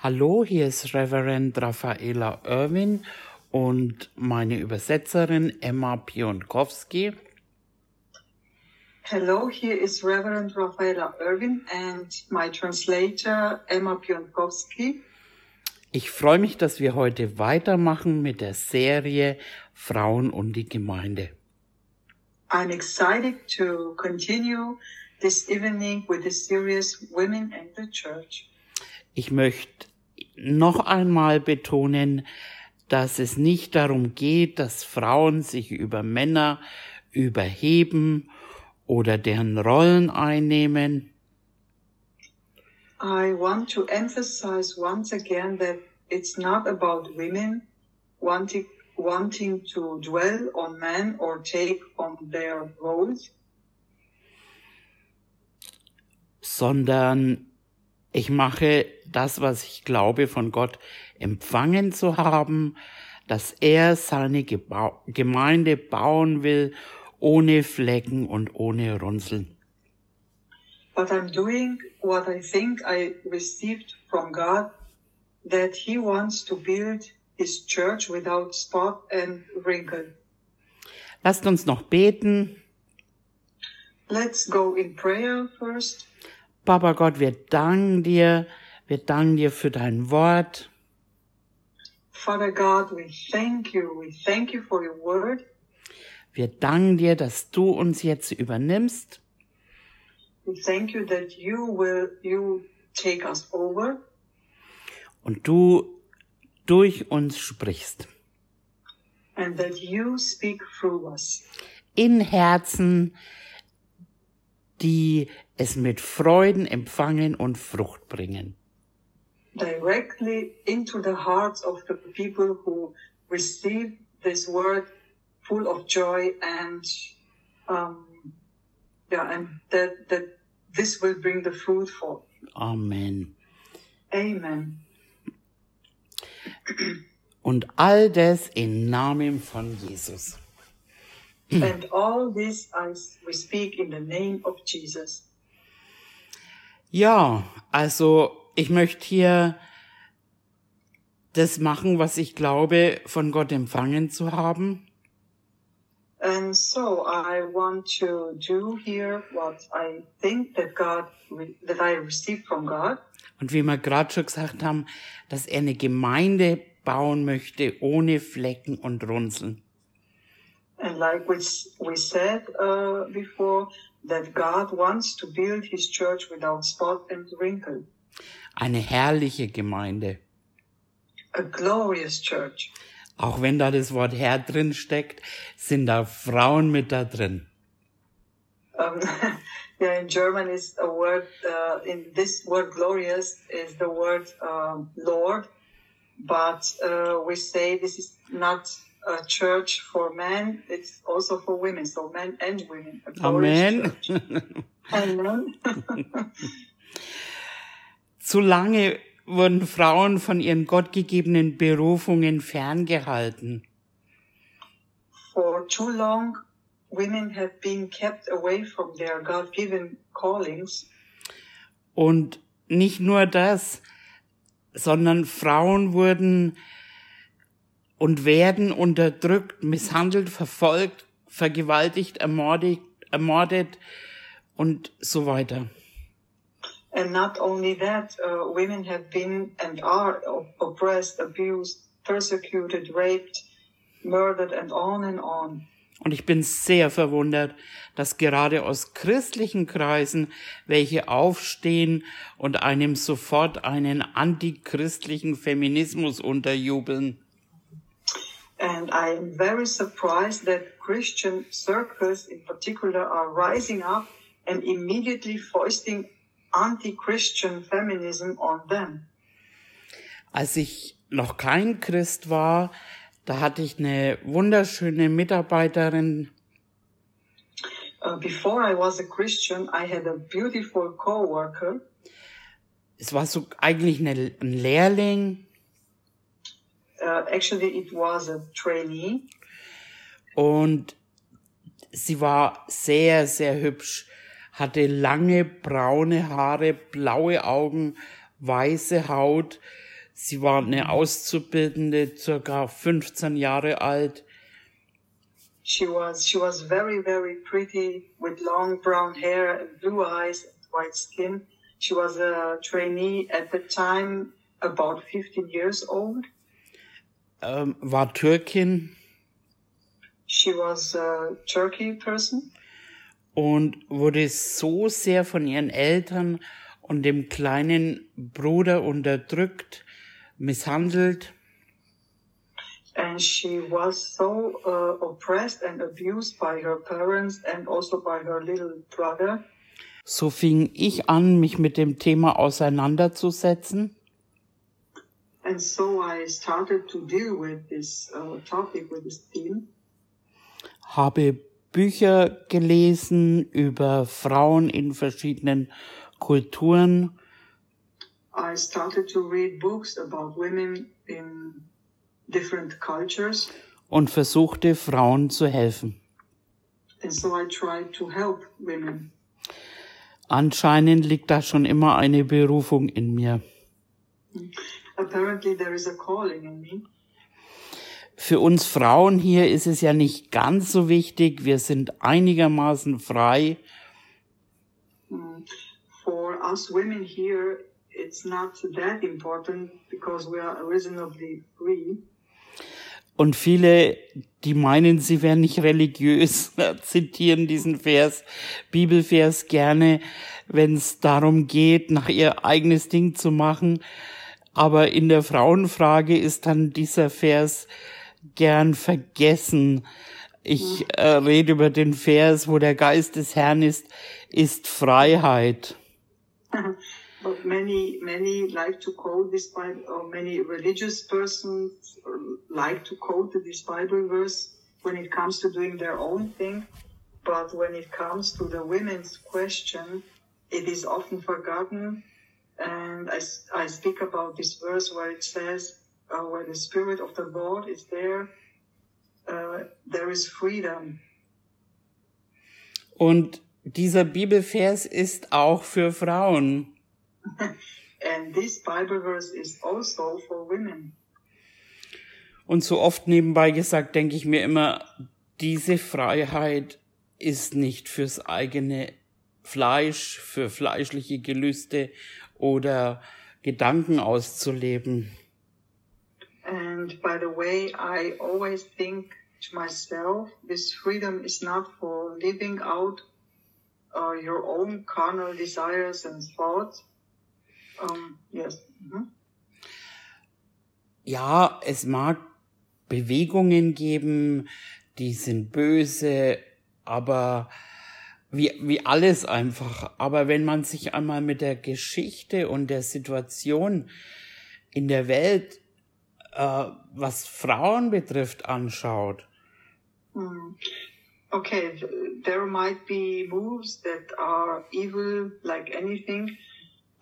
Hallo, hier ist Reverend Raffaela Irwin und meine Übersetzerin Emma Pionkowski. Hello, here is Reverend Rafaela Irwin and my translator Emma Pionkowski. Ich freue mich, dass wir heute weitermachen mit der Serie Frauen und die Gemeinde. I'm excited to continue this evening with the series Women and the Church. Ich möchte noch einmal betonen, dass es nicht darum geht, dass Frauen sich über Männer überheben oder deren Rollen einnehmen. I want to emphasize once again that it's not about women wanting, wanting to dwell on men or take on their roles, sondern ich mache das, was ich glaube von Gott empfangen zu haben, dass er seine Geba Gemeinde bauen will, ohne Flecken und ohne Runzeln. but I'm doing what I think I received from God that He wants to build His church without spot and wrinkle. Lasst uns noch beten. Let's go in prayer first. Papa Gott, wir danken dir, wir danken dir für dein Wort. Father God, we thank you. We thank you for your word. Wir danken dir, dass du uns jetzt übernimmst We thank you that you will, you take us over und du durch uns sprichst. and that you speak through us In Herzen, die es mit Freuden empfangen und Frucht bringen. directly into the hearts of the people who receive this word full of joy and um, yeah and that that this will bring the fruit forth Amen. amen Und all das im Namen von Jesus. And all this I we speak in the name of jesus Ja, also ich möchte hier das machen, was ich glaube, von Gott empfangen zu haben. and so i want to do here what i think that god that i received from god Und wie wir gerade schon gesagt haben, dass er eine Gemeinde bauen möchte ohne Flecken und Runzeln. And like we, we said uh, before, that God wants to build his church without spot and wrinkle. Eine herrliche Gemeinde. A glorious church. Auch wenn da das Wort Herr drin steckt, sind da Frauen mit da drin. Um, yeah, in German is a word, uh, in this word glorious is the word um, Lord, but uh, we say this is not a church for men, it's also for women, so men and women. Amen. Amen. Zu lange wurden Frauen von ihren gottgegebenen Berufungen ferngehalten. for too long, women have been kept away from their God given callings. Und nicht nur das, sondern Frauen wurden und werden unterdrückt, misshandelt, verfolgt, vergewaltigt, ermordet, ermordet und so weiter. And not only that, uh, women have been and are op- oppressed, abused, persecuted, raped, murdered, and on and on. Und ich bin sehr verwundert, dass gerade aus christlichen Kreisen welche aufstehen und einem sofort einen antichristlichen Feminismus unterjubeln. And I am very surprised that Christian circles in particular are rising up and immediately foisting anti-Christian feminism on them. Als ich noch kein Christ war, da hatte ich eine wunderschöne Mitarbeiterin, Uh, before I was a Christian, I had a beautiful coworker. es war so eigentlich eine, ein Lehrling Uh, actually, it was a trainee, und sie war sehr, sehr hübsch, hatte lange braune Haare, blaue Augen, weiße Haut Sie war eine Auszubildende, circa 15 Jahre alt. She was she was very very pretty with long brown hair and blue eyes and white skin. She was a trainee at the time, about 15 years old. Ähm, war Türkin. She was a Turkey person. Und wurde so sehr von ihren Eltern und dem kleinen Bruder unterdrückt, misshandelt. And she was so uh, oppressed and abused by her parents and also by her little brother. So fing ich an, mich mit dem Thema auseinanderzusetzen. And so I started to deal with this uh, topic, with this theme. Habe Bücher gelesen über Frauen in verschiedenen Kulturen. I started to read books about women in different cultures. Und versuchte Frauen zu helfen. And so I tried to help women. Anscheinend liegt da schon immer eine Berufung in mir. Apparently there is a calling in me. Für uns Frauen hier ist es ja nicht ganz so wichtig. Wir sind einigermaßen frei. Mm. For us women here, it's not that important because we are reasonably free. Und viele, die meinen, sie wären nicht religiös, zitieren diesen Vers, Bibelvers gerne, wenn es darum geht, nach ihr eigenes Ding zu machen. Aber in der Frauenfrage ist dann dieser Vers gern vergessen. Ich äh, rede über den Vers, wo der Geist des Herrn ist, ist Freiheit. but many many like to quote this Bible, or many religious persons like to quote this Bible verse when it comes to doing their own thing. But when it comes to the women's question, it is often forgotten. And I, I speak about this verse where it says, uh, where the Spirit of the Lord is there, uh, there is freedom. Und dieser Bibelvers ist auch für Frauen. And this Bible verse is also for women. Und so oft nebenbei gesagt, denke ich mir immer, diese Freiheit ist nicht fürs eigene Fleisch, für fleischliche Gelüste oder Gedanken auszuleben. And by the way, I always think to myself, this freedom is not for living out uh, your own carnal desires and thoughts. Um, yes. Mhm. Ja, es mag Bewegungen geben, die sind böse, aber wie, wie alles einfach. Aber wenn man sich einmal mit der Geschichte und der Situation in der Welt, äh, was Frauen betrifft, anschaut. Mm. Okay, there might be moves that are evil like anything,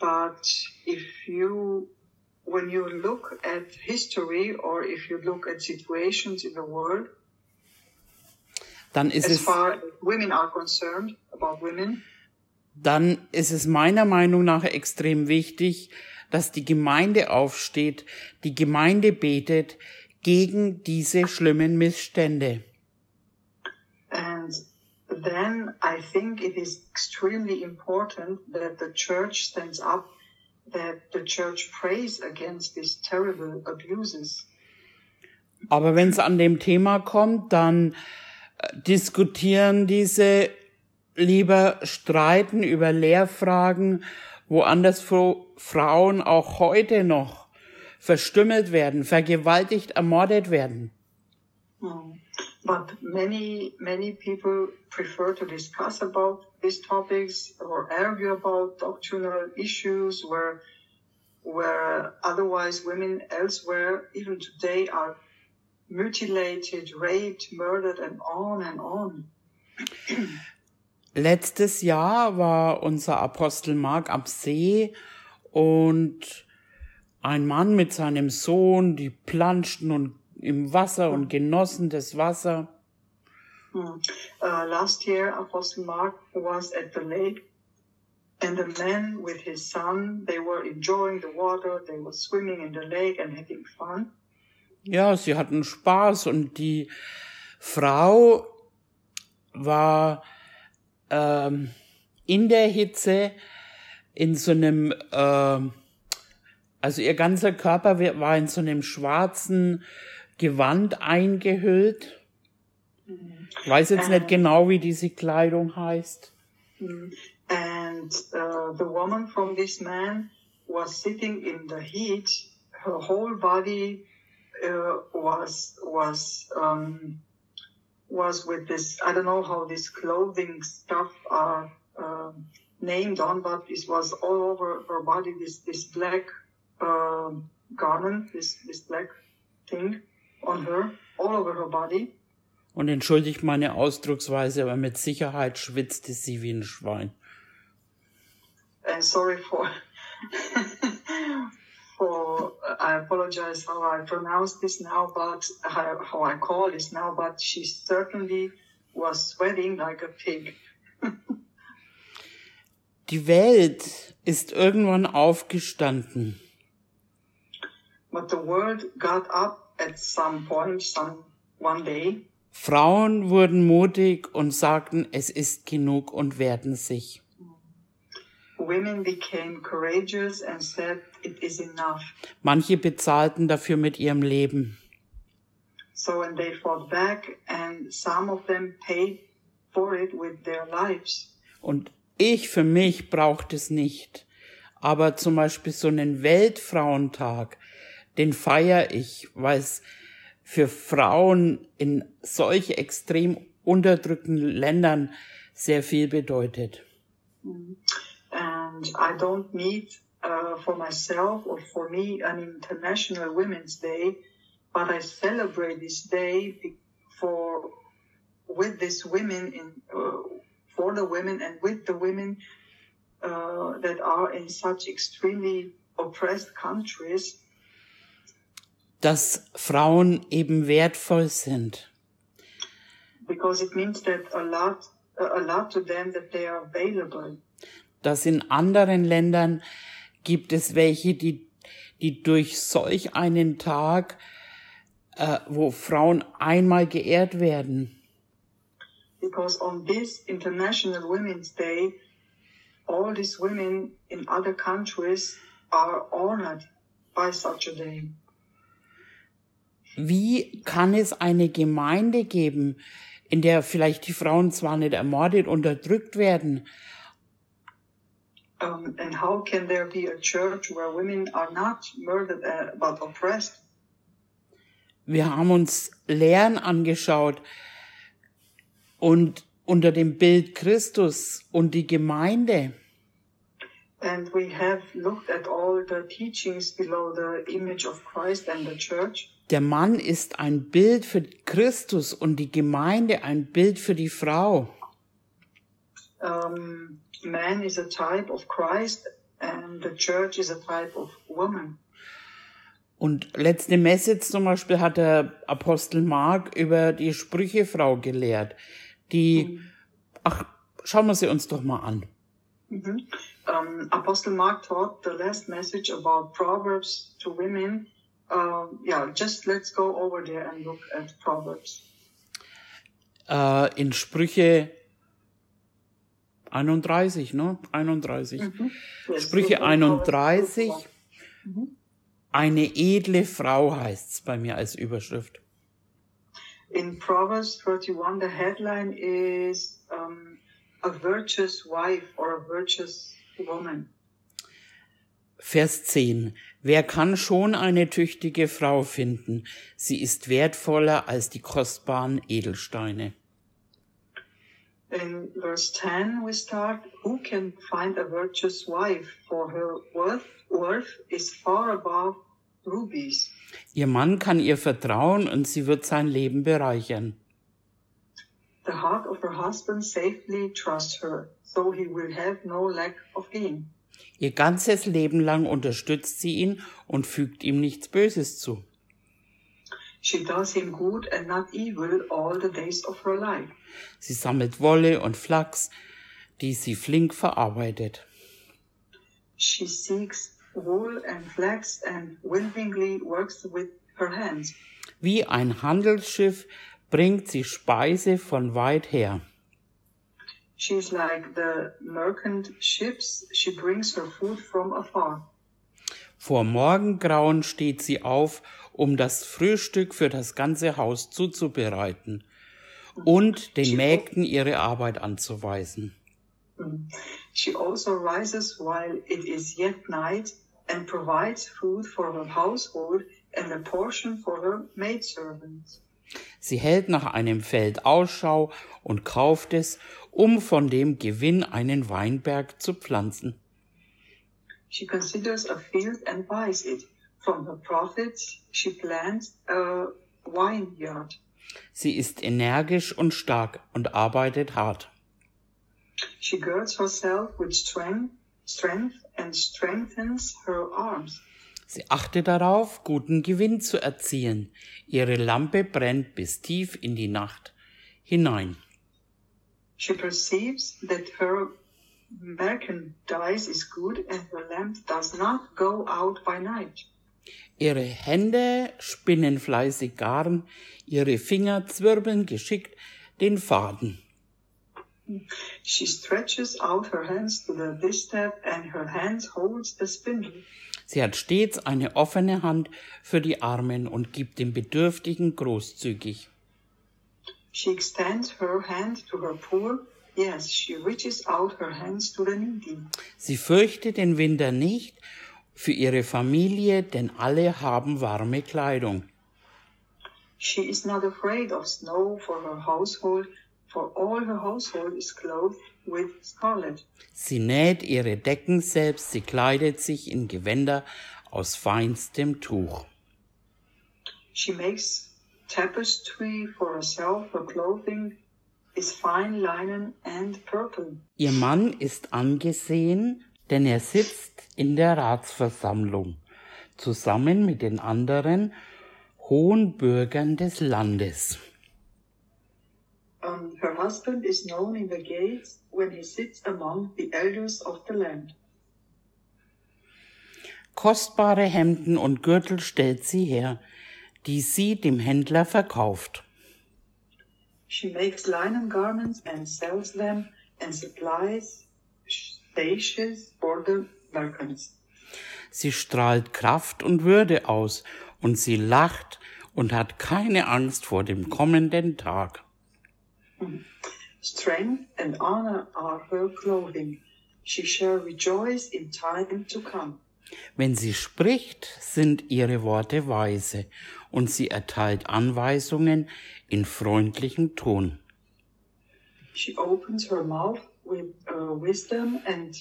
but if you, when you look at history or if you look at situations in the world, dann ist es, far as women are concerned, about women, dann ist es meiner Meinung nach extrem wichtig, dass die Gemeinde aufsteht, die Gemeinde betet gegen diese schlimmen Missstände. And then I think it is extremely important that the church stands up, that the church prays against these terrible abuses. Aber wenn es an dem Thema kommt, dann diskutieren diese lieber streiten über Lehrfragen, wo anderswo Frauen auch heute noch verstümmelt werden, vergewaltigt, ermordet werden. Mm. But many, many people prefer to discuss about these topics or argue about doctrinal issues where, where otherwise women elsewhere, even today, are mutilated, raped, murdered, and on and on. Letztes Jahr war unser Apostel Mark am See und ein Mann mit seinem Sohn, die planschten und im Wasser und genossen das Wasser. Mm. Uh, last year, Apostle Mark was at the lake And the man with his son, they were enjoying the water, they were swimming in the lake and having fun. Ja, sie hatten Spaß und die Frau war ähm, in der Hitze in so einem, äh, also ihr ganzer Körper war in so einem schwarzen Gewand eingehüllt. Ich weiß jetzt nicht genau, wie diese Kleidung heißt. And uh, the woman from this man was sitting in the heat. Her whole body uh, was was um, was with this. I don't know how this clothing stuff are uh, named on, but it was all over her body. This this black uh, garment, this this black thing on her, all over her body. Und entschuldigt meine Ausdrucksweise, aber mit Sicherheit schwitzte sie wie ein Schwein. And sorry for for I apologize how I pronounce this now, but how, how I call this now, but she certainly was sweating like a pig. Die Welt ist irgendwann aufgestanden. But the world got up at some point, some one day. Frauen wurden mutig und sagten, es ist genug und wehrten sich. Women became courageous and said, it is enough. Manche bezahlten dafür mit ihrem Leben. So and they fought back and some of them paid for it with their lives. Und ich für mich braucht es nicht. Aber zum Beispiel so einen Weltfrauentag, den feiere ich, weil es für Frauen in solch extrem unterdrückten Ländern sehr viel bedeutet. And I don't need uh, for myself or for me an International Women's Day, but I celebrate this day for with these women in uh, for the women and with the women uh, that are in such extremely oppressed countries. Dass Frauen eben wertvoll sind. Because it means that a lot, a lot to them that they are available. Dass in anderen Ländern gibt es welche, die, die durch solch einen Tag, äh, wo Frauen einmal geehrt werden. Because on this International Women's Day, all these women in other countries are honored by such a day. Wie kann es eine Gemeinde geben, in der vielleicht die Frauen zwar nicht ermordet, unterdrückt werden, um, and how can there be a church where women are not murdered uh, but oppressed? Wir haben uns Lehren angeschaut und unter dem Bild Christus und die Gemeinde. And we have looked at all the teachings below the image of Christ and the church. Der Mann ist ein Bild für Christus und die Gemeinde ein Bild für die Frau. Um, man is a type of Christ and the church is a type of woman. Und letzte Message zum Beispiel hat der Apostel Mark über die Sprüchefrau gelehrt, die, mhm. ach, schauen wir sie uns doch mal an. Mhm. Um, Apostle Mark taught the last message about Proverbs to women. Um, yeah, just let's go over there and look at Proverbs. Uh, in Sprüche 31, ne? 31. Mhm. Sprüche 31. Mhm. Eine edle Frau heißt's bei mir als Überschrift. In Proverbs 31, the headline is um, a virtuous wife or a virtuous woman. Vers 10. Wer kann schon eine tüchtige Frau finden? Sie ist wertvoller als die kostbaren Edelsteine. In verse 10 we start, who can find a virtuous wife for her worth, worth is far above rubies. Ihr Mann kann ihr vertrauen und sie wird sein Leben bereichern. The heart of her husband safely trusts her, so he will have no lack of gain. Ihr ganzes Leben lang unterstützt sie ihn und fügt ihm nichts Böses zu. She does him good and not evil all the days of her life. Sie sammelt Wolle und Flachs, die sie flink verarbeitet. She seeks wool and flax and willingly works with her hands. Wie ein Handelsschiff bringt sie Speise von weit her. She's like the merchant ships. She brings her food from afar. Vor Morgengrauen steht sie auf, um das Frühstück für das ganze Haus zuzubereiten und den Mägden ihre Arbeit anzuweisen. She also rises while it is yet night and provides food for her household and a portion for her maidservants. Sie hält nach einem Feld Ausschau und kauft es, um von dem Gewinn einen Weinberg zu pflanzen. She considers a field and buys it. From her profits, she plants a vineyard. Sie ist energisch und stark und arbeitet hart. She girds herself with strength, strength and strengthens her arms. Sie achtet darauf, guten Gewinn zu erzielen. Ihre Lampe brennt bis tief in die Nacht hinein. She perceives that her merchandise is good and her lamp does not go out by night. Ihre Hände spinnen fleißig Garn, ihre Finger zwirbeln geschickt den Faden. She stretches out her hands to the distaff and her hands holds the spindle. Sie hat stets eine offene Hand für die Armen und gibt den Bedürftigen großzügig. She extends her hand to her poor. Yes, she reaches out her hands to the needy. Sie fürchtet den Winter nicht für ihre Familie, denn alle haben warme Kleidung. She is not afraid of snow for her household, for all her household is clothed with scarlet. Sie näht ihre Decken selbst, sie kleidet sich in Gewänder aus feinstem Tuch. She makes tapestry for herself. Her clothing is fine linen and purple. Ihr Mann ist angesehen, denn er sitzt in der Ratsversammlung zusammen mit den anderen hohen Bürgern des Landes. Um, her husband is known in the gates when he sits among the elders of the land. Kostbare Hemden und Gürtel stellt sie her, die sie dem Händler verkauft. She makes linen garments and sells them and supplies for the merchants. Sie strahlt Kraft und Würde aus und sie lacht und hat keine Angst vor dem kommenden Tag. Strength and honor are her clothing. She shall rejoice in time to come. Wenn sie spricht, sind ihre Worte weise und sie erteilt Anweisungen in freundlichem Ton. She opens her mouth with uh, wisdom, and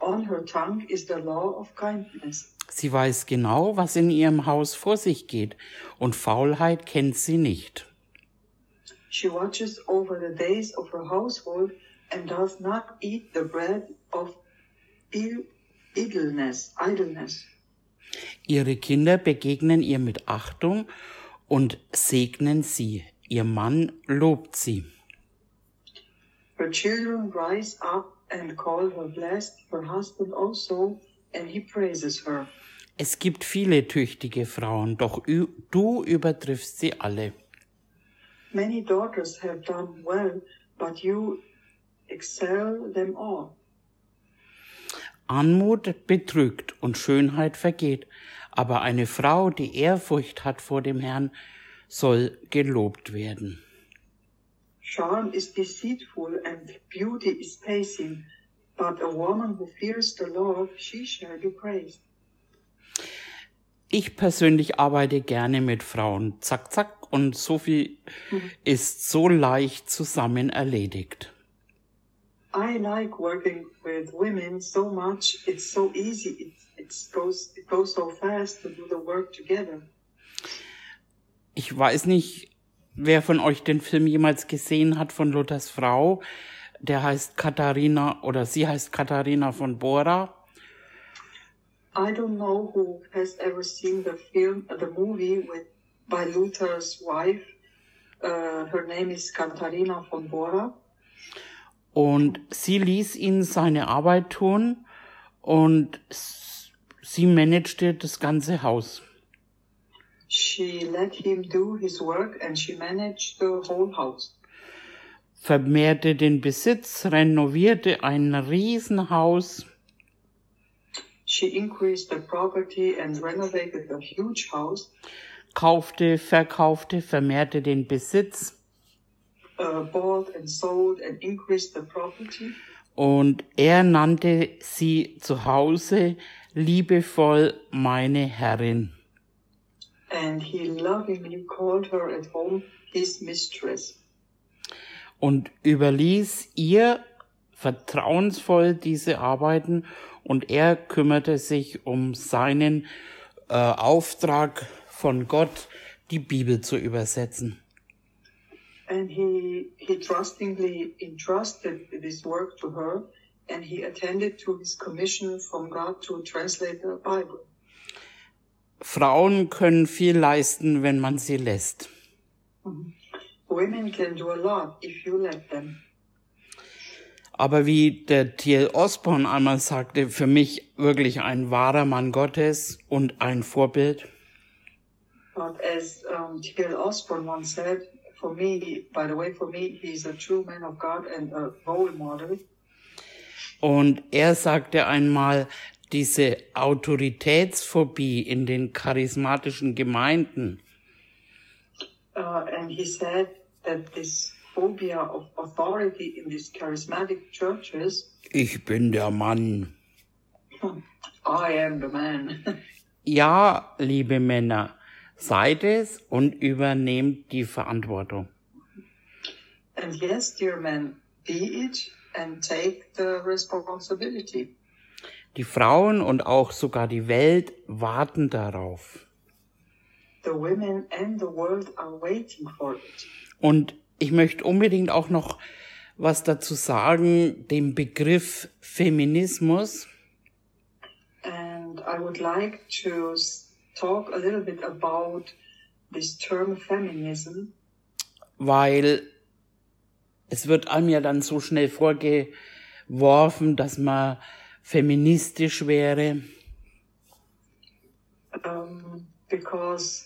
on her tongue is the law of kindness. Sie weiß genau, was in ihrem Haus vor sich geht, und Faulheit kennt sie nicht. She watches over the days of her household and does not eat the bread of idleness, idleness. Ihre Kinder begegnen ihr mit Achtung und segnen sie. Ihr Mann lobt sie. Her children rise up and call her blessed, her husband also, and he praises her. Es gibt viele tüchtige Frauen, doch du übertriffst sie alle. Many daughters have done well, but you excel them all. Anmut betrügt und Schönheit vergeht, aber eine Frau, die Ehrfurcht hat vor dem Herrn, soll gelobt werden. Charm is deceitful and beauty is passing, but a woman who fears the Lord, she shall be praised. Ich persönlich arbeite gerne mit Frauen. Zack, zack. Und so viel ist so leicht zusammen erledigt. I like working with women so much. It's so easy. It, it goes it goes so fast to do the work together. Ich weiß nicht, wer von euch den Film jemals gesehen hat von Luthers Frau. Der heißt Katharina oder sie heißt Katharina von Bora. I don't know who has ever seen the film, the movie with by Luther's wife. Uh, her name is Katharina von Bora. Und sie ließ ihn seine Arbeit tun und sie managte das ganze Haus. She let him do his work and she managed the whole house. Vermehrte den Besitz, renovierte ein Riesenhaus. She increased the property and renovated a huge house. Kaufte, verkaufte, vermehrte den Besitz. Uh, bought and sold and increased the property. Und er nannte sie zu Hause liebevoll meine Herrin. And he lovingly called her at home his mistress. Und überließ ihr vertrauensvoll diese Arbeiten und er kümmerte sich um seinen äh, Auftrag von Gott, die Bibel zu übersetzen. And he, he trustingly entrusted this work to her and he attended to his commission from God to translate the Bible. Frauen können viel leisten, wenn man sie lässt. Women can do a lot if you let them. Aber wie der T.L. Osborne einmal sagte, für mich wirklich ein wahrer Mann Gottes und ein Vorbild. But as um, T.L. Osborne once said, for me, by the way, for me, he's a true man of God and a role model. Und er sagte einmal, diese Autoritätsphobie in den charismatischen Gemeinden. Uh, and he said that this phobia of authority in these charismatic churches, Ich bin der Mann. I am the man. Ja, liebe Männer, seid es und übernehmt die Verantwortung. and yes, dear men, be it and take the responsibility. Die Frauen und auch sogar die Welt warten darauf. The women and the world are waiting for it. Und ich möchte unbedingt auch noch was dazu sagen, dem Begriff Feminismus. And I would like to talk a little bit about this term feminism weil es wird einem ja dann so schnell vorgeworfen, dass man feministisch wäre. um, because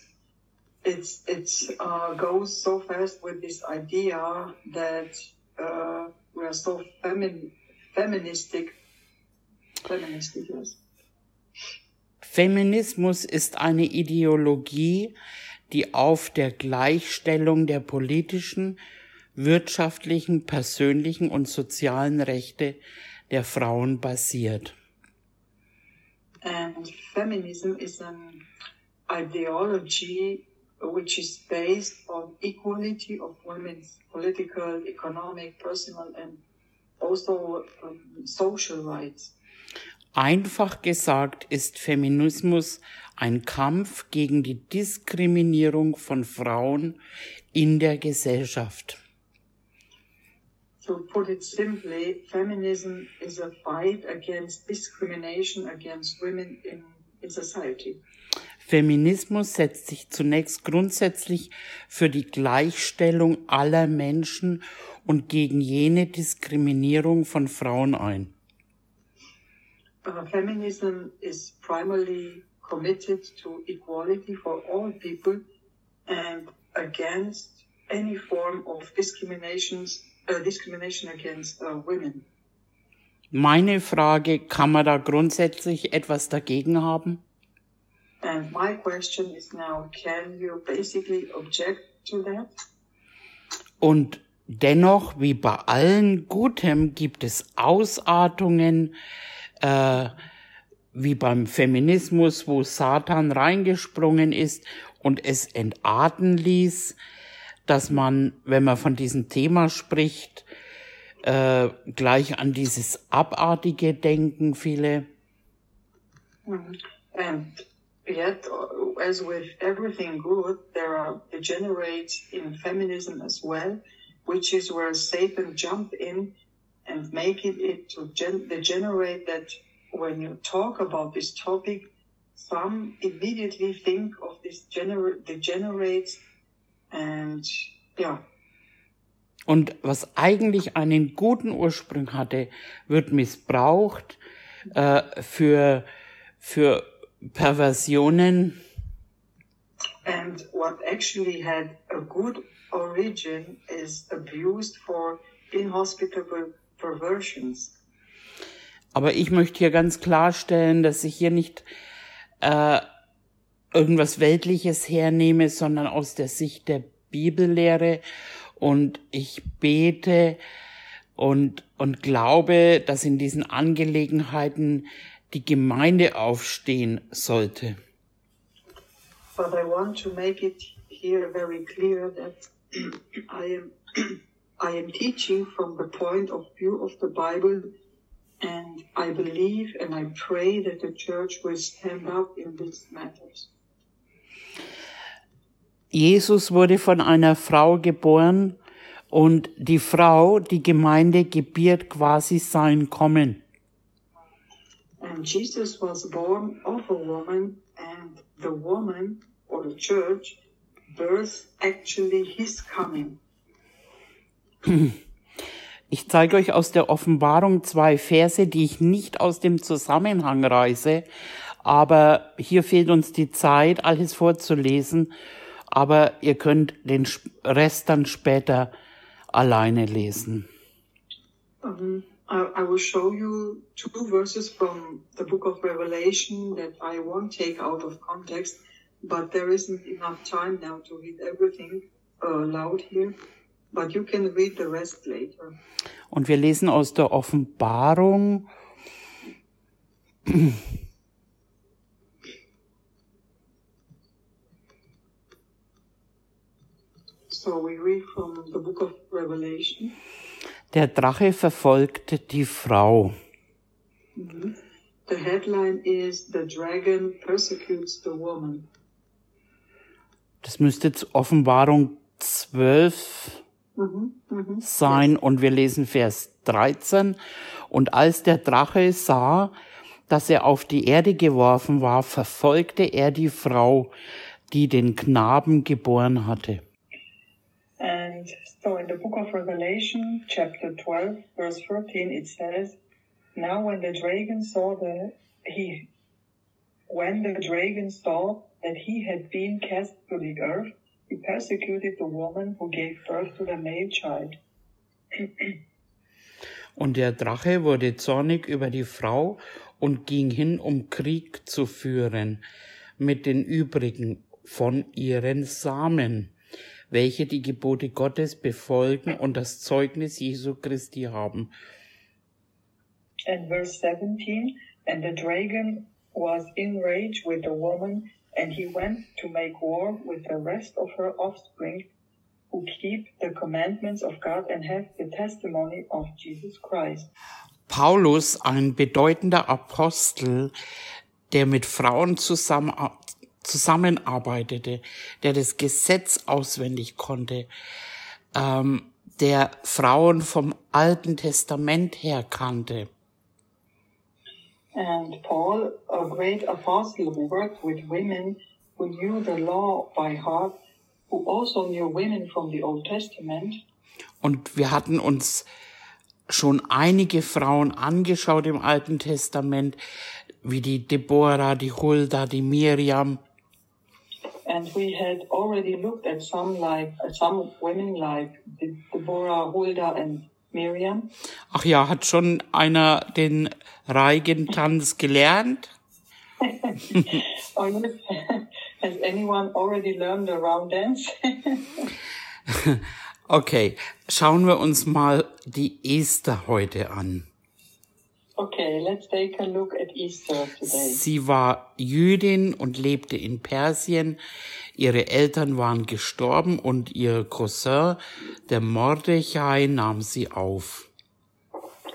it's it's uh, goes so fast with this idea that uh, we are so femin feministic. Feministic, yes. Feminismus ist eine Ideologie, die auf der Gleichstellung der politischen, wirtschaftlichen, persönlichen und sozialen Rechte der Frauen basiert. And feminism is an ideology which is based on equality of women's political, economic, personal, and also um, social rights. Einfach gesagt ist Feminismus ein Kampf gegen die Diskriminierung von Frauen in der Gesellschaft. To put it simply, feminism is a fight against discrimination against women in, in society. Feminismus setzt sich zunächst grundsätzlich für die Gleichstellung aller Menschen und gegen jene Diskriminierung von Frauen ein. Uh, feminism is primarily committed to equality for all people and against any form of discriminations, discrimination against uh, women. Meine Frage, kann man da grundsätzlich etwas dagegen haben? And my question is now, can you basically object to that? Und dennoch, wie bei allen Gutem, gibt es Ausartungen, äh, wie beim Feminismus, wo Satan reingesprungen ist und es entarten ließ, dass man, wenn man von diesem Thema spricht, äh, gleich an dieses Abartige denken viele. And yet, as with everything good, there are degenerates in feminism as well, which is where Satan jump in and make it, it to gen- degenerate that when you talk about this topic, some immediately think of this gener- degenerates and yeah, Und was eigentlich einen guten Ursprung hatte, wird missbraucht äh, für, für Perversionen. And what actually had a good origin is abused for inhospitable perversions. Aber ich möchte hier ganz klarstellen, dass ich hier nicht äh, irgendwas Weltliches hernehme, sondern aus der Sicht der Bibellehre. Und ich bete und, und glaube, dass in diesen Angelegenheiten die Gemeinde aufstehen sollte. But I want to make it here very clear that I am I am teaching from the point of view of the Bible and I believe and I pray that the church will stand up in these matters. Jesus wurde von einer Frau geboren und die Frau, die Gemeinde, gebiert quasi sein Kommen. And Jesus was born of a woman and the woman or the church birthed actually his coming. Ich zeige euch aus der Offenbarung zwei Verse, die ich nicht aus dem Zusammenhang reiße, aber hier fehlt uns die Zeit, alles vorzulesen, aber ihr könnt den Rest dann später alleine lesen. Um, I, I will show you two verses from the book of Revelation that I won't take out of context, but there isn't enough time now to read everything uh, loud here. But you can read the rest later. Und wir lesen aus der Offenbarung. So we read from the book of Revelation. Der Drache verfolgte die Frau. Mhm. The headline is The Dragon Persecutes the Woman. Das müsste jetzt Offenbarung 12 Mhm, mhm. sein und wir lesen Vers 13. Und als der Drache sah, dass er auf die Erde geworfen war, verfolgte er die Frau, die den Knaben geboren hatte. So in the book of Revelation, chapter 12, verse 14, it says, Now when the dragon saw the, he, when the dragon saw that he had been cast to the earth, he persecuted the woman who gave birth to the male child. Und der Drache wurde zornig über die Frau und ging hin, um Krieg zu führen mit den übrigen von ihren Samen, welche die Gebote Gottes befolgen und das Zeugnis Jesu Christi haben. And verse 17, and the dragon was enraged with the woman, and he went to make war with the rest of her offspring, who keep the commandments of God and have the testimony of Jesus Christ. Paulus, ein bedeutender Apostel, der mit Frauen zusammen, zusammenarbeitete, der das Gesetz auswendig konnte, ähm, der Frauen vom Alten Testament her kannte. And Paul, a great apostle who worked with women who knew the law by heart, who also knew women from the Old Testament. Und wir hatten uns schon einige Frauen angeschaut im Alten Testament, wie die Deborah, die Hulda, die Miriam. And we had already looked at some like uh, some women like Deborah, Hulda, and Miriam. Ach ja, hat schon einer den Reigentanz gelernt? oh, yes. Has anyone already learned the round dance? okay, schauen wir uns mal die Esther heute an. Okay, let's take a look at Easter today. Sie war Jüdin und lebte in Persien. Ihre Eltern waren gestorben und ihr Cousin, der Mordechai, nahm sie auf.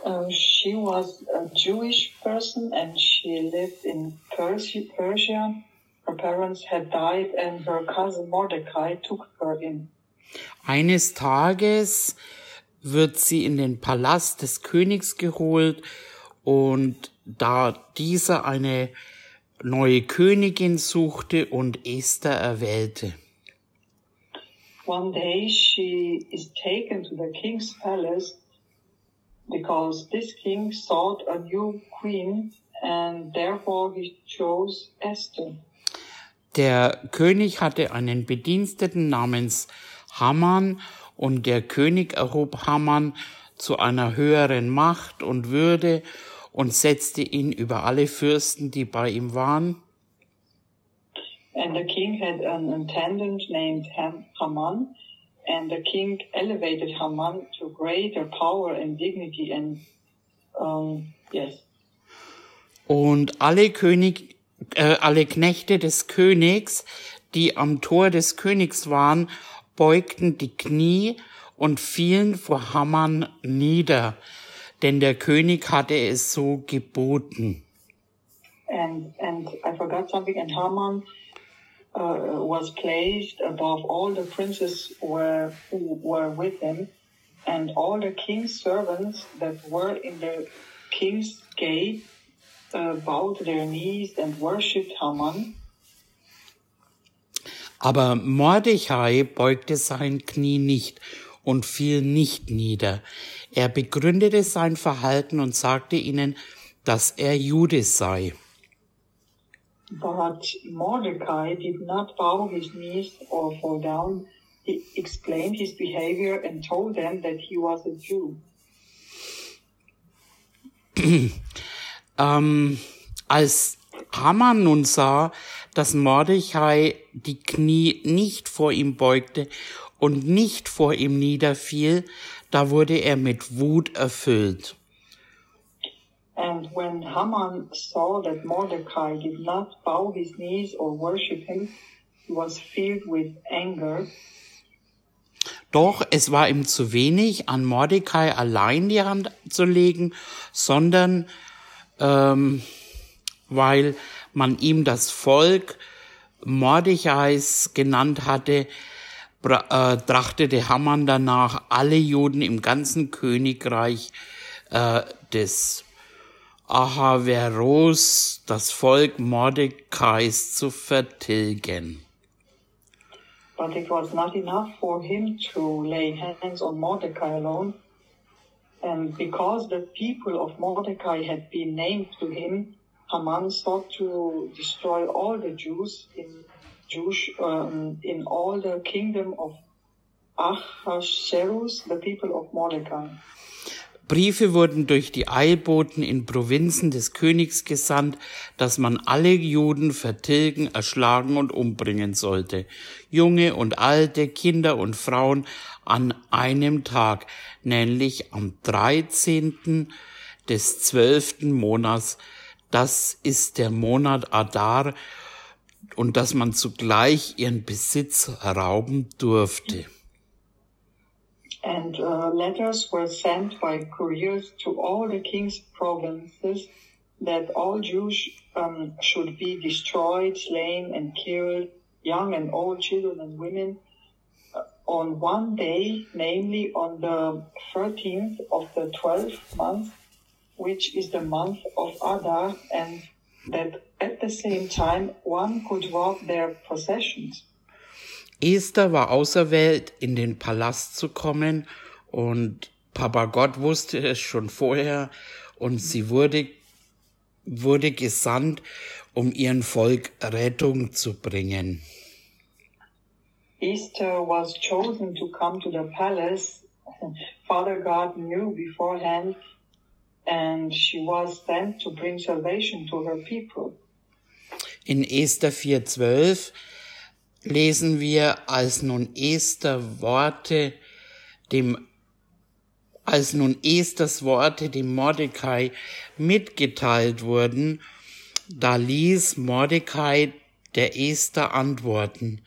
Uh, she was a Jewish person and she lived in Persia. Persia. Her parents had died and her cousin Mordecai took her in. Eines Tages wird sie in den Palast des Königs geholt und da dieser eine neue Königin suchte und Esther erwählte. One day she is taken to the king's palace because this king sought a new queen and therefore he chose Esther. Der König hatte einen Bediensteten namens Haman und der König erhob Haman zu einer höheren Macht und Würde und setzte ihn über alle Fürsten, die bei ihm waren. And the king had an attendant named Haman, and the king elevated Haman to greater power and dignity and um, yes. Und alle König, äh, alle Knechte des Königs, die am Tor des Königs waren, beugten die Knie und fielen vor Haman nieder, denn der König hatte es so geboten. And, and I forgot something, and Haman uh, was placed above all the princes were, who were with him, and all the king's servants that were in the king's gate uh, bowed their knees and worshipped Haman. Aber Mordechai beugte sein Knie nicht und fiel nicht nieder. Er begründete sein Verhalten und sagte ihnen, dass er Jude sei. But Mordecai did not bow his knees or fall down. He explained his behavior and told them that he was a Jew. ähm, als Haman nun sah, dass Mordechai die Knie nicht vor ihm beugte und nicht vor ihm niederfiel, da wurde er mit Wut erfüllt. And when Haman saw that Mordecai did not bow his knees or worship him, he was filled with anger. Doch es war ihm zu wenig, an Mordecai allein die Hand zu legen, sondern ähm, weil man ihm das Volk Mordechais genannt hatte, äh, trachtete Haman danach, alle Juden im ganzen Königreich äh, des Ahaveros, das Volk Mordecais, zu vertilgen. But it was not enough for him to lay hands on Mordecai alone. And because the people of Mordecai had been named to him, Haman sought to destroy all the Jews in Jewish um, in all the kingdom of Ahasuerus, the people of Mordecai. Briefe wurden durch die Eilboten in Provinzen des Königs gesandt, dass man alle Juden vertilgen, erschlagen und umbringen sollte, junge und alte, Kinder und Frauen an einem Tag, nämlich am 13. des zwölften Monats, das ist der Monat Adar, und dass man zugleich ihren Besitz rauben durfte. And uh, letters were sent by couriers to all the king's provinces that all Jews um, should be destroyed, slain, and killed, young and old, children and women, uh, on one day, namely on the 13th of the 12th month, which is the month of Adar, and that at the same time one could walk their possessions. Esther war auserwählt, in den Palast zu kommen und Papa Gott wusste es schon vorher und sie wurde, wurde gesandt, um ihren Volk Rettung zu bringen. Esther was chosen to come to the palace. Father God knew beforehand and she was sent to bring salvation to her people. In Esther 4,12 lesen wir, als nun Esther Worte dem als nun Esthers Worte dem Mordecai mitgeteilt wurden, da ließ Mordecai der Esther antworten,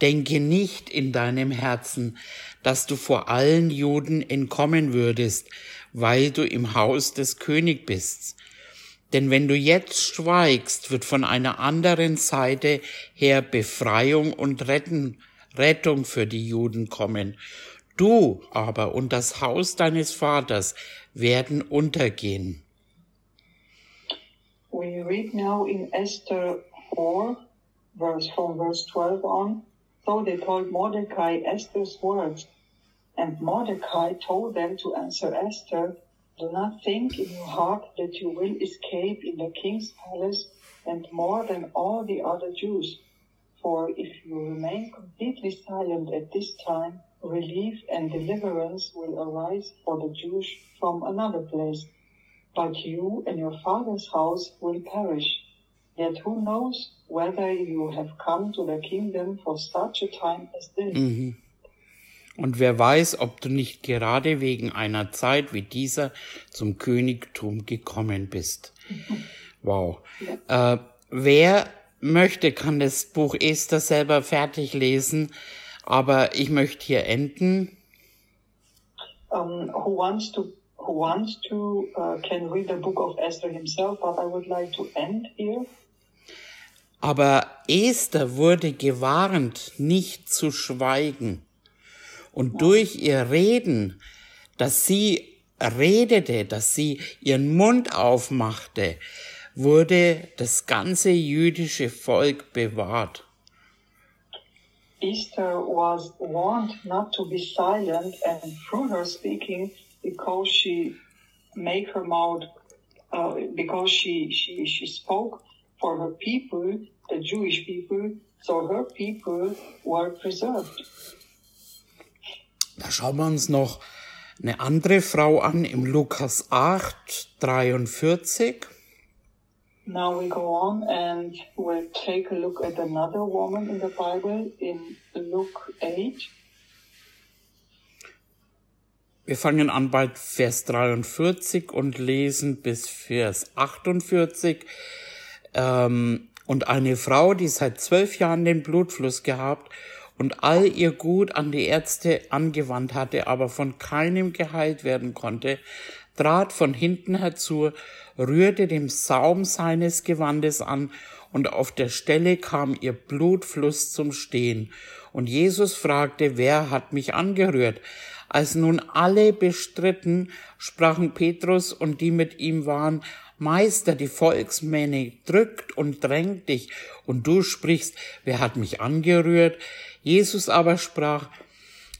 Denke nicht in deinem Herzen, dass du vor allen Juden entkommen würdest, weil du im Haus des König bist. Denn wenn du jetzt schweigst, wird von einer anderen Seite her Befreiung und Retten, Rettung für die Juden kommen. Du aber und das Haus deines Vaters werden untergehen. We read now in Esther 4, verse from verse 12 on. So they told Mordecai Esther's words, and Mordecai told them to answer Esther Do not think in your heart that you will escape in the king's palace and more than all the other Jews. For if you remain completely silent at this time, relief and deliverance will arise for the Jews from another place. But you and your father's house will perish. Yet who knows whether you have come to the kingdom for such a time as this? Mhm. Und wer weiß, ob du nicht gerade wegen einer Zeit wie dieser zum Königtum gekommen bist. Wow. Äh, wer möchte, kann das Buch Esther selber fertig lesen, aber ich möchte hier enden. Um, who wants to who wants to uh, can read the book of Esther himself, but I would like to end here. Aber Esther wurde gewarnt, nicht zu schweigen. Und durch ihr Reden, dass sie redete, dass sie ihren Mund aufmachte, wurde das ganze jüdische Volk bewahrt. Esther was warned not to be silent, and through her speaking, because she made her mouth, uh, because she, she she spoke for her people, the Jewish people, so her people were preserved. Da schauen wir uns noch eine andere Frau an im Lukas 8, 43. Now we go on and we'll take a look at another woman in the Bible in Luke 8. Wir fangen an bei Vers 43 und lesen bis Vers 48. Ähm, und eine Frau, die seit zwölf Jahren den Blutfluss gehabt und all ihr Gut an die Ärzte angewandt hatte, aber von keinem geheilt werden konnte, trat von hinten herzu, rührte dem Saum seines Gewandes an, und auf der Stelle kam ihr Blutfluss zum Stehen. Und Jesus fragte, wer hat mich angerührt? Als nun alle bestritten, sprachen Petrus und die mit ihm waren, Meister, die Volksmenge drückt und drängt dich, und du sprichst, wer hat mich angerührt? Jesus aber sprach,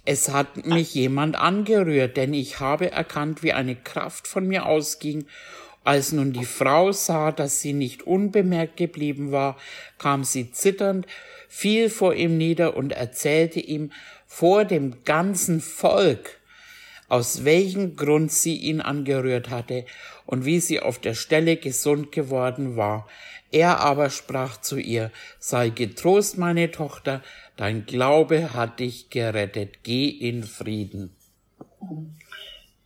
es hat mich jemand angerührt, denn ich habe erkannt, wie eine Kraft von mir ausging. Als nun die Frau sah, dass sie nicht unbemerkt geblieben war, kam sie zitternd, fiel vor ihm nieder und erzählte ihm vor dem ganzen Volk, aus welchem Grund sie ihn angerührt hatte und wie sie auf der Stelle gesund geworden war. Er aber sprach zu ihr, sei getrost, meine Tochter, dein Glaube hat dich gerettet, geh in Frieden.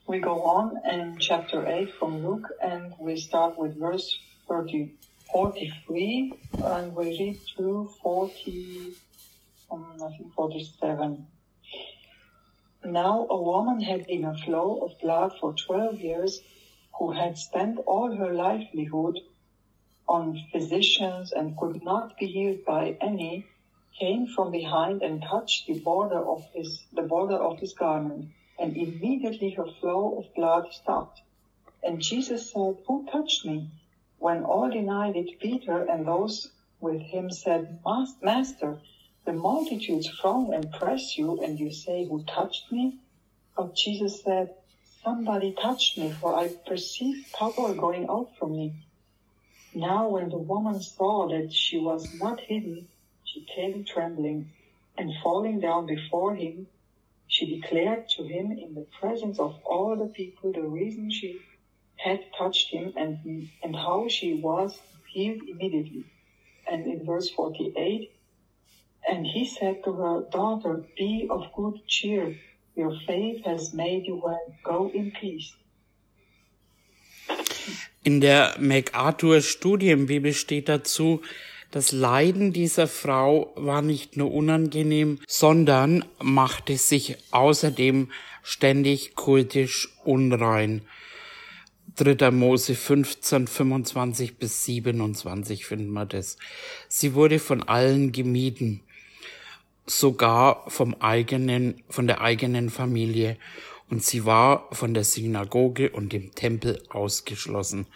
We go on in chapter 8 from Luke and we start with verse 30, 43 and we read through 40, um, I think 47. Now a woman had in a flow of blood for 12 years who had spent all her livelihood on physicians and could not be healed by any, came from behind and touched the border of his, the border of his garment, and immediately her flow of blood stopped. And Jesus said, Who touched me? When all denied it, Peter and those with him said, Master, the multitudes throng and press you, and you say, Who touched me? But Jesus said, Somebody touched me, for I perceived power going out from me. Now when the woman saw that she was not hidden, she came trembling, and falling down before him, she declared to him in the presence of all the people the reason she had touched him and, and how she was healed immediately. And in verse 48, and he said to her, Daughter, be of good cheer. Your faith has made you well. Go in peace. In der MacArthur Studienbibel steht dazu, das Leiden dieser Frau war nicht nur unangenehm, sondern machte sich außerdem ständig kultisch unrein. 3. Mose 15, 25 bis 27 finden wir das. Sie wurde von allen gemieden, sogar vom eigenen, von der eigenen Familie und sie war von der Synagoge und dem Tempel ausgeschlossen.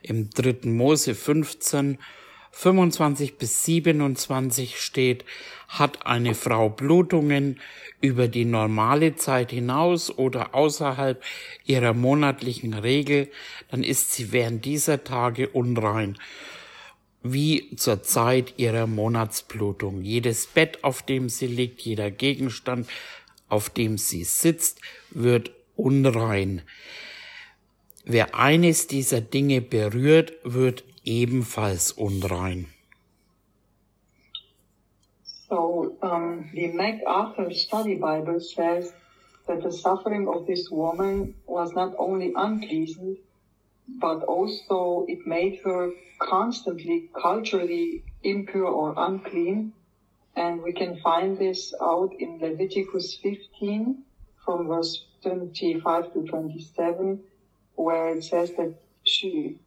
Im 3. Mose 15 25 bis 27 steht, hat eine Frau Blutungen über die normale Zeit hinaus oder außerhalb ihrer monatlichen Regel, dann ist sie während dieser Tage unrein, wie zur Zeit ihrer Monatsblutung. Jedes Bett, auf dem sie liegt, jeder Gegenstand, auf dem sie sitzt, wird unrein. Wer eines dieser Dinge berührt, wird ebenfalls unrein. So um, the MacArthur Study Bible says that the suffering of this woman was not only unpleasant, but also it made her constantly culturally impure or unclean. And we can find this out in Leviticus 15 from verse 25 to 27, where it says that she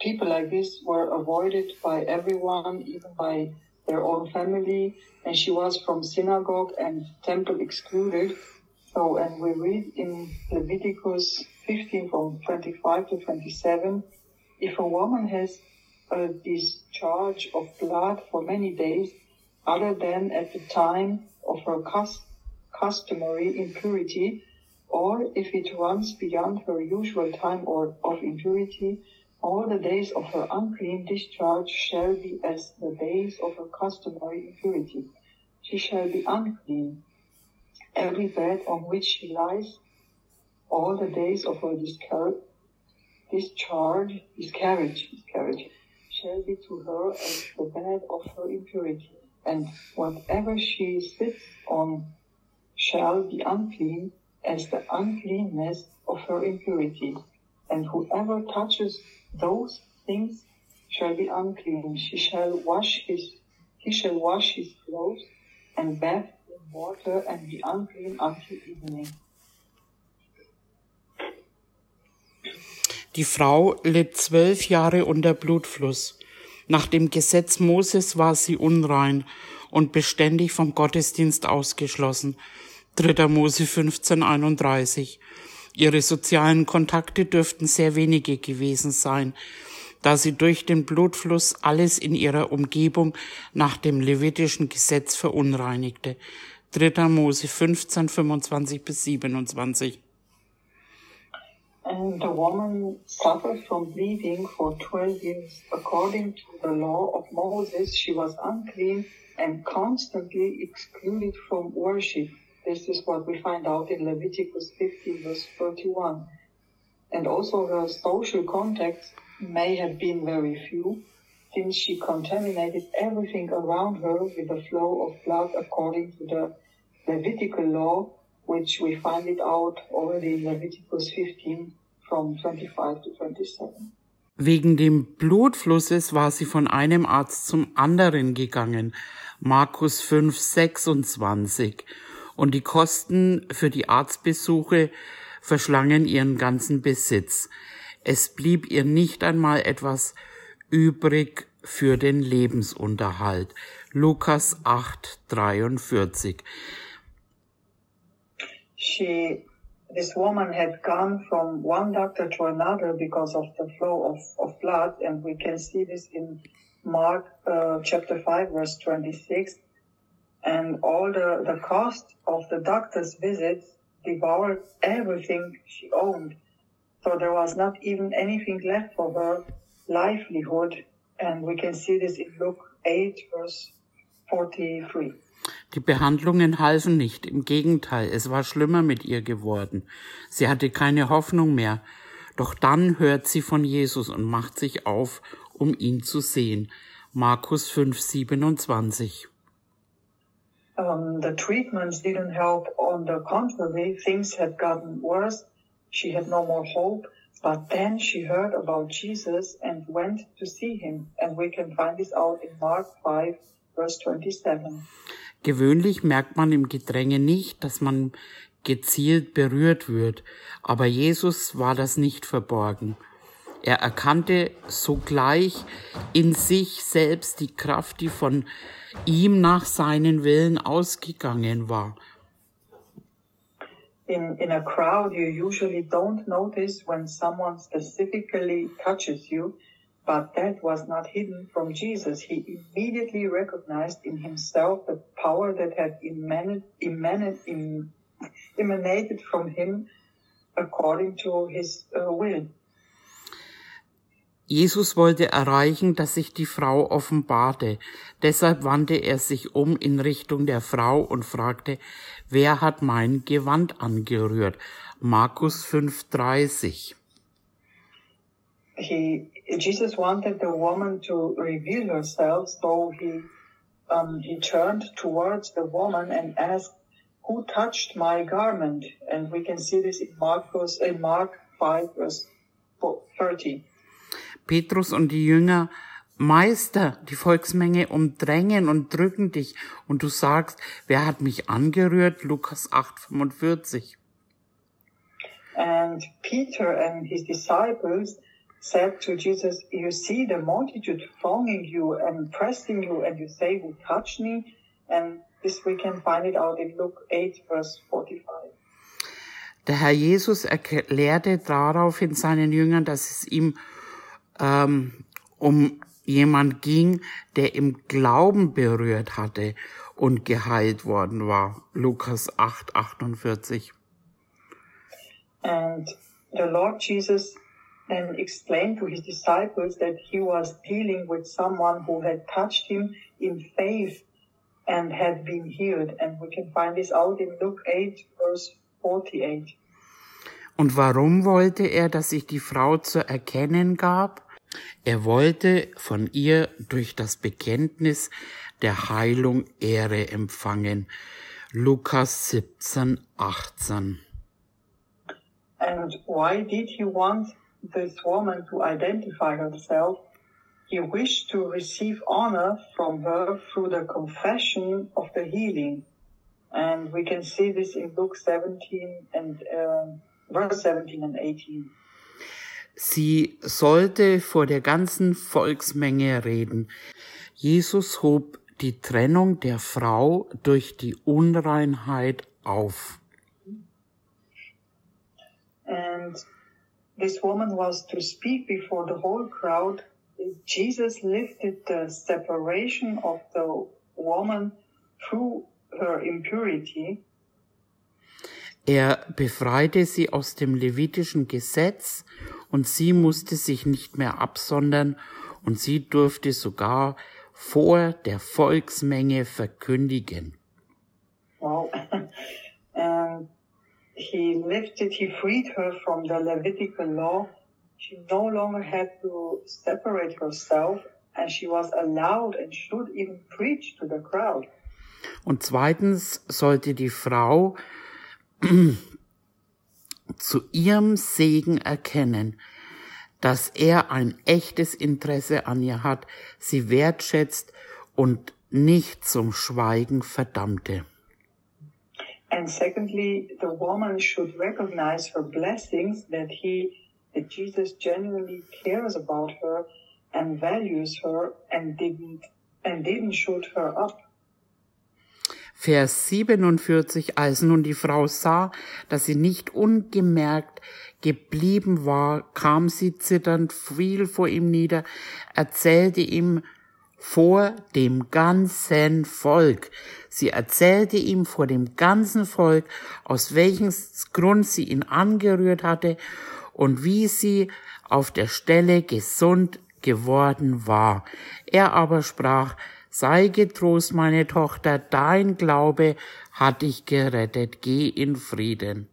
people like this were avoided by everyone, even by their own family, and she was from synagogue and temple excluded. So, and we read in Leviticus 15 from 25 to 27, if a woman has a discharge of blood for many days, other than at the time of her customary impurity, or if it runs beyond her usual time or of impurity, all the days of her unclean discharge shall be as the days of her customary impurity. She shall be unclean. Every bed on which she lies, all the days of her discharge, discharge, miscarriage, miscarriage, shall be to her as the bed of her impurity. And whatever she sits on shall be unclean as the uncleanness of her impurity. And whoever touches those things shall be unclean. She shall wash his, he shall wash his clothes and bathe in water and be unclean until evening. Die Frau litt zwölf Jahre unter Blutfluss. Nach dem Gesetz Moses war sie unrein und beständig vom Gottesdienst ausgeschlossen. 3. Mose 15, 31. Ihre sozialen Kontakte dürften sehr wenige gewesen sein, da sie durch den Blutfluss alles in ihrer Umgebung nach dem levitischen Gesetz verunreinigte. 3. Mose 15, 25 bis 27. And the woman suffered from bleeding for 12 years. According to the law of Moses, she was unclean and constantly excluded from worship. This is what we find out in Leviticus 15 verse 31. And also her social contacts may have been very few, since she contaminated everything around her with the flow of blood according to the Levitical law, which we find it out already in Leviticus 15 from 25 to 27. Wegen dem Blutflusses war sie von einem Arzt zum anderen gegangen. Markus 5, 26 und die Kosten für die Arztbesuche verschlangen ihren ganzen Besitz. Es blieb ihr nicht einmal etwas übrig für den Lebensunterhalt. Lukas 8, 43. She, this woman had gone from one doctor to another because of the flow of, of blood, and we can see this in Mark uh, chapter 5, verse 26. and all the, the cost of the doctor's visits devoured everything she owned. So there was not even anything left for her livelihood. And we can see this in Luke 8, verse 43. Die Behandlungen halfen nicht, im Gegenteil, es war schlimmer mit ihr geworden. Sie hatte keine Hoffnung mehr. Doch dann hört sie von Jesus und macht sich auf, um ihn zu sehen. Markus 5, 27. Um, the treatments didn't help. On the contrary, things had gotten worse. She had no more hope. But then she heard about Jesus and went to see him. And we can find this out in Mark 5, verse 27. Gewöhnlich merkt man im Gedränge nicht, dass man gezielt berührt wird. Aber Jesus war das nicht verborgen. Er erkannte sogleich in sich selbst die Kraft, die von ihm nach seinen Willen ausgegangen war. In, in a crowd, you usually don't notice when someone specifically touches you, But that was not hidden from Jesus. He immediately recognized in himself the power that had emanated, emanated, emanated from him according to his uh, will. Jesus wollte erreichen, dass sich die Frau offenbarte. Deshalb wandte er sich um in Richtung der Frau und fragte, wer hat mein Gewand angerührt? Markus 5,30. He, Jesus wanted the woman to reveal herself, so he, um, he turned towards the woman and asked, who touched my garment? And we can see this in Marcus, in Mark 5 verse 30. Petrus und die Jünger, Meister, die Volksmenge umdrängen und drücken dich und du sagst, wer hat mich angerührt? Lukas 8, 45. And Peter and his disciples said to Jesus, you see the multitude thronging you and pressing you and you say, who touched me? And this we can find it out in Luke 8, verse 45. Der Herr Jesus erklärte daraufhin seinen Jüngern, dass es ihm ähm, um jemand ging, der im Glauben berührt hatte und geheilt worden war. Lukas 8, 48. And the Lord Jesus then explained to his disciples that he was dealing with someone who had touched him in faith and had been healed. And we can find this out in Luke 8, verse 48. Und warum wollte er, dass sich die Frau zu erkennen gab? Er wollte von ihr durch das Bekenntnis der Heilung Ehre empfangen. Lukas 17, 18. And why did he want this woman to identify herself? He wished to receive honor from her through the confession of the healing. And we can see this in Luke 17 and uh, verse 17 and 18. Sie sollte vor der ganzen Volksmenge reden. Jesus hob die Trennung der Frau durch die Unreinheit auf. And this woman was to speak before the whole crowd. Jesus lifted the separation of the woman through her impurity. Er befreite sie aus dem levitischen Gesetz und sie musste sich nicht mehr absondern und sie durfte sogar vor der Volksmenge verkündigen. Wow. and he lifted, he freed her from the Levitical law. She no longer had to separate herself and she was allowed and should even preach to the crowd. Und zweitens sollte die Frau zu ihrem Segen erkennen, dass er ein echtes Interesse an ihr hat, sie wertschätzt und nicht zum Schweigen verdammte. And secondly, the woman should recognize her blessings that he, that Jesus genuinely cares about her and values her and didn't, and didn't shoot her up. Vers 47, als nun die Frau sah, dass sie nicht ungemerkt geblieben war, kam sie zitternd, fiel vor ihm nieder, erzählte ihm vor dem ganzen Volk. Sie erzählte ihm vor dem ganzen Volk, aus welchem Grund sie ihn angerührt hatte und wie sie auf der Stelle gesund geworden war. Er aber sprach, Sei getrost, meine Tochter, dein Glaube hat dich gerettet. Geh in Frieden.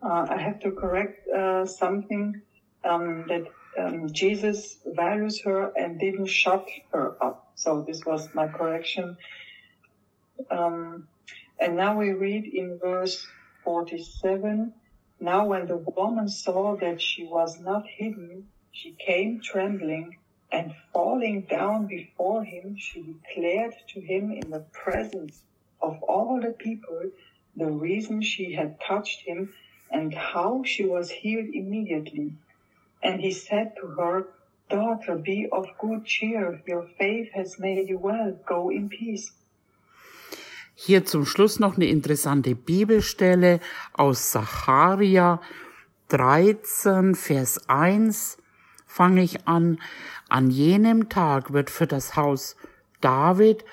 Uh, I have to correct uh, something um, that um, Jesus values her and didn't shut her up. So this was my correction. Um, and now we read in verse 47. Now when the woman saw that she was not hidden, she came trembling and falling down before him, she declared to him in the presence of all the people the reason she had touched him and how she was healed immediately. And he said to her, Daughter, be of good cheer. Your faith has made you well. Go in peace. Hier zum Schluss noch eine interessante Bibelstelle aus Sacharia 13, Vers 1. fange ich an, an jenem Tag wird für das Haus David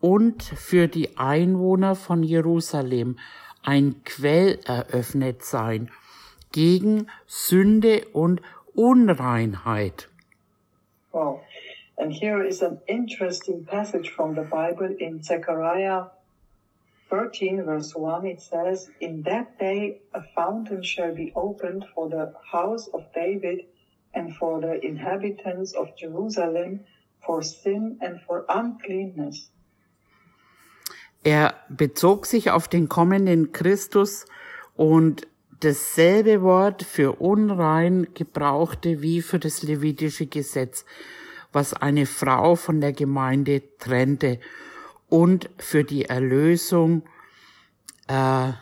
und für die Einwohner von Jerusalem ein Quell eröffnet sein gegen Sünde und Unreinheit. Wow. And here is an interesting passage from the Bible in Zechariah 13 verse 1. It says, In that day a fountain shall be opened for the house of David and for the inhabitants of Jerusalem for sin and for uncleanness. Er bezog sich auf den kommenden Christus und dasselbe Wort für unrein gebrauchte wie für das levitische Gesetz, was eine Frau von der Gemeinde trennte und für die Erlösung äh,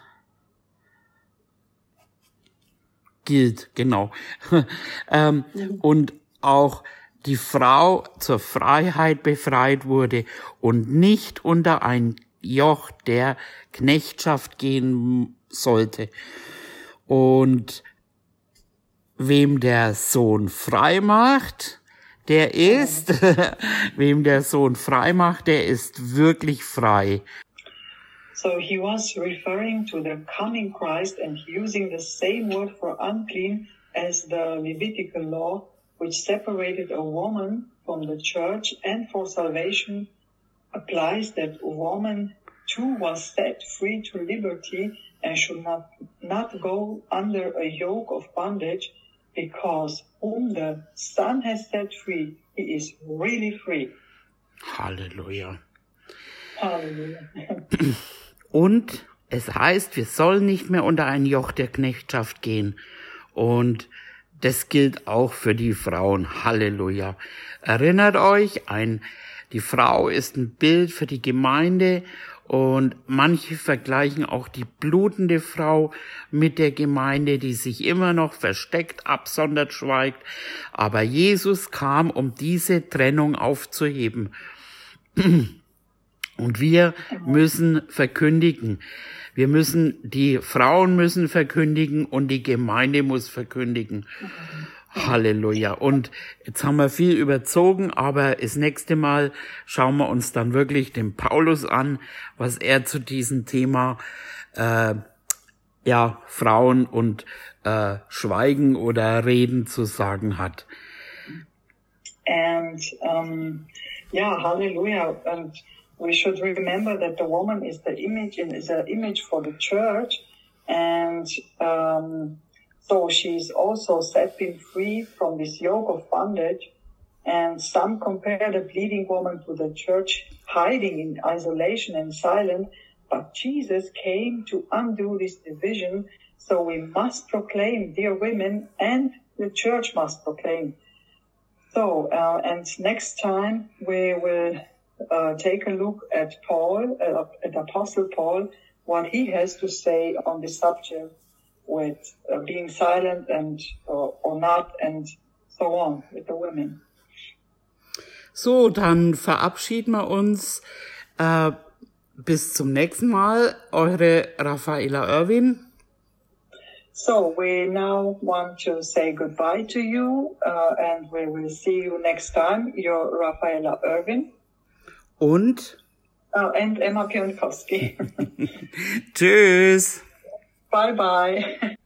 gilt, genau. ähm, mhm. Und auch die Frau zur Freiheit befreit wurde und nicht unter ein Joch der Knechtschaft gehen sollte. Und wem der Sohn frei macht, der ist, wem der Sohn frei macht, der ist wirklich frei. So he was referring to the coming Christ and using the same word for unclean as the Levitical law, which separated a woman from the church and for salvation applies that a woman too was set free to liberty and should not, not go under a yoke of bondage because whom the Son has set free, he is really free. Hallelujah. Halleluja. Und es heißt, wir sollen nicht mehr unter ein Joch der Knechtschaft gehen. Und das gilt auch für die Frauen. Halleluja. Erinnert euch, ein, die Frau ist ein Bild für die Gemeinde und manche vergleichen auch die blutende Frau mit der Gemeinde, die sich immer noch versteckt, absondert, schweigt. Aber Jesus kam, um diese Trennung aufzuheben. Und wir müssen verkündigen. Wir müssen, die Frauen müssen verkündigen und die Gemeinde muss verkündigen. Halleluja. Und jetzt haben wir viel überzogen, aber das nächste Mal schauen wir uns dann wirklich den Paulus an, was er zu diesem Thema äh, ja Frauen und äh, Schweigen oder Reden zu sagen hat. And um, yeah, Hallelujah. And we should remember that the woman is the image and is an image for the church, and um, So she's also setting free from this yoke of bondage. And some compare the bleeding woman to the church hiding in isolation and silent. But Jesus came to undo this division. So we must proclaim, dear women, and the church must proclaim. So, uh, and next time we will uh, take a look at Paul, uh, at Apostle Paul, what he has to say on the subject with uh, being silent and uh, or not and so on with the women. So, dann verabschieden wir uns äh, bis zum nächsten Mal. Eure Raffaela Irwin. So we now want to say goodbye to you uh, and we will see you next time. Your Raffaela Irwin. Und? Oh, and Emma Pionkowski. Tschüss. Bye bye.